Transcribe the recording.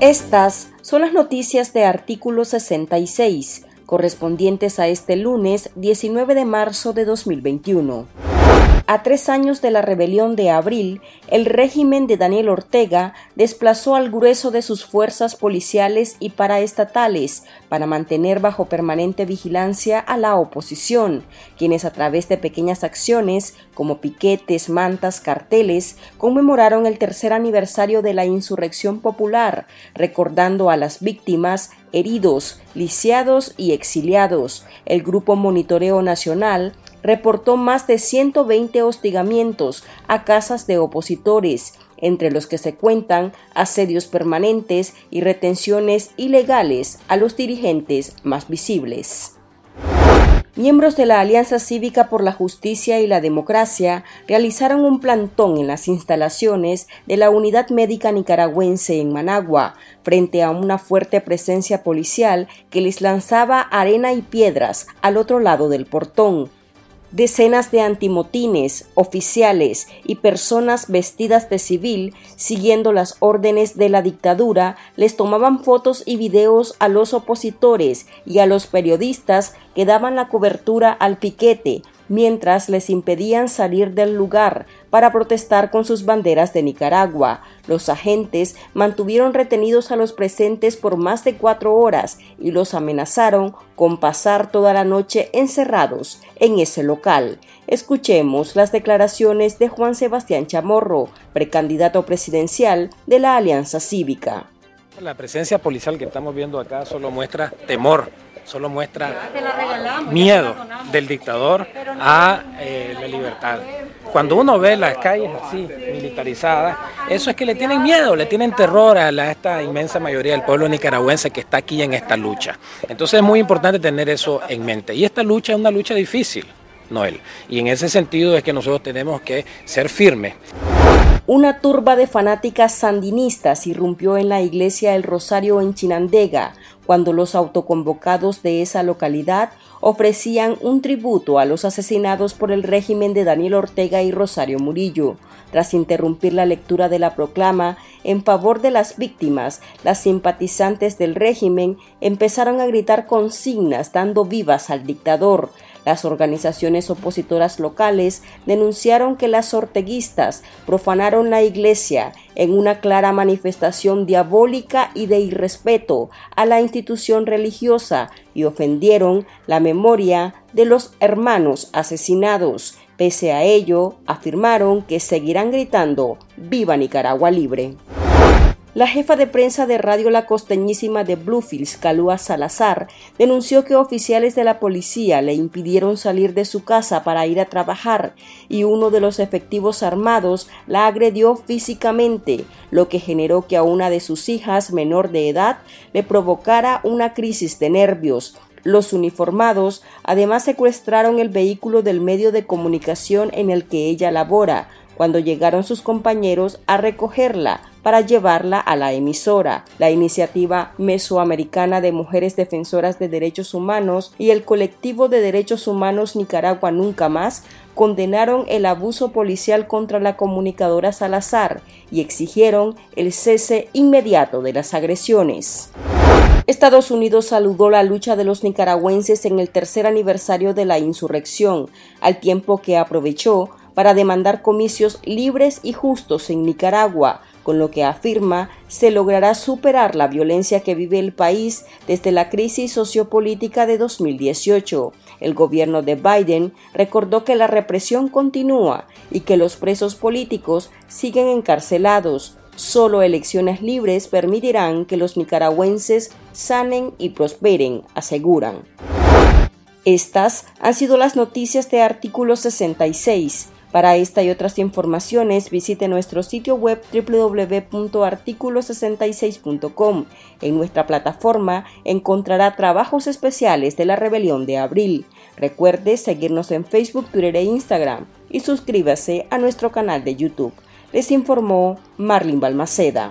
Estas son las noticias de artículo 66, correspondientes a este lunes 19 de marzo de 2021. A tres años de la rebelión de abril, el régimen de Daniel Ortega desplazó al grueso de sus fuerzas policiales y paraestatales para mantener bajo permanente vigilancia a la oposición, quienes a través de pequeñas acciones como piquetes, mantas, carteles, conmemoraron el tercer aniversario de la insurrección popular, recordando a las víctimas heridos, lisiados y exiliados. El Grupo Monitoreo Nacional reportó más de 120 hostigamientos a casas de opositores, entre los que se cuentan asedios permanentes y retenciones ilegales a los dirigentes más visibles. Miembros de la Alianza Cívica por la Justicia y la Democracia realizaron un plantón en las instalaciones de la Unidad Médica Nicaragüense en Managua, frente a una fuerte presencia policial que les lanzaba arena y piedras al otro lado del portón. Decenas de antimotines, oficiales y personas vestidas de civil, siguiendo las órdenes de la dictadura, les tomaban fotos y videos a los opositores y a los periodistas que daban la cobertura al piquete, mientras les impedían salir del lugar para protestar con sus banderas de Nicaragua. Los agentes mantuvieron retenidos a los presentes por más de cuatro horas y los amenazaron con pasar toda la noche encerrados en ese local. Escuchemos las declaraciones de Juan Sebastián Chamorro, precandidato presidencial de la Alianza Cívica. La presencia policial que estamos viendo acá solo muestra temor solo muestra miedo del dictador a eh, la libertad. Cuando uno ve las calles así, militarizadas, eso es que le tienen miedo, le tienen terror a esta inmensa mayoría del pueblo nicaragüense que está aquí en esta lucha. Entonces es muy importante tener eso en mente. Y esta lucha es una lucha difícil, Noel. Y en ese sentido es que nosotros tenemos que ser firmes. Una turba de fanáticas sandinistas irrumpió en la iglesia El Rosario en Chinandega, cuando los autoconvocados de esa localidad ofrecían un tributo a los asesinados por el régimen de Daniel Ortega y Rosario Murillo. Tras interrumpir la lectura de la proclama en favor de las víctimas, las simpatizantes del régimen empezaron a gritar consignas dando vivas al dictador. Las organizaciones opositoras locales denunciaron que las orteguistas profanaron la iglesia en una clara manifestación diabólica y de irrespeto a la institución religiosa y ofendieron la memoria de los hermanos asesinados. Pese a ello, afirmaron que seguirán gritando Viva Nicaragua Libre. La jefa de prensa de Radio La Costeñísima de Bluefields, Calúa Salazar, denunció que oficiales de la policía le impidieron salir de su casa para ir a trabajar y uno de los efectivos armados la agredió físicamente, lo que generó que a una de sus hijas menor de edad le provocara una crisis de nervios. Los uniformados además secuestraron el vehículo del medio de comunicación en el que ella labora, cuando llegaron sus compañeros a recogerla para llevarla a la emisora. La iniciativa mesoamericana de mujeres defensoras de derechos humanos y el colectivo de derechos humanos Nicaragua Nunca Más condenaron el abuso policial contra la comunicadora Salazar y exigieron el cese inmediato de las agresiones. Estados Unidos saludó la lucha de los nicaragüenses en el tercer aniversario de la insurrección, al tiempo que aprovechó para demandar comicios libres y justos en Nicaragua, con lo que afirma se logrará superar la violencia que vive el país desde la crisis sociopolítica de 2018. El gobierno de Biden recordó que la represión continúa y que los presos políticos siguen encarcelados. Solo elecciones libres permitirán que los nicaragüenses sanen y prosperen, aseguran. Estas han sido las noticias de artículo 66. Para esta y otras informaciones visite nuestro sitio web www.articulo66.com. En nuestra plataforma encontrará trabajos especiales de la rebelión de abril. Recuerde seguirnos en Facebook, Twitter e Instagram y suscríbase a nuestro canal de YouTube. Les informó Marlin Balmaceda.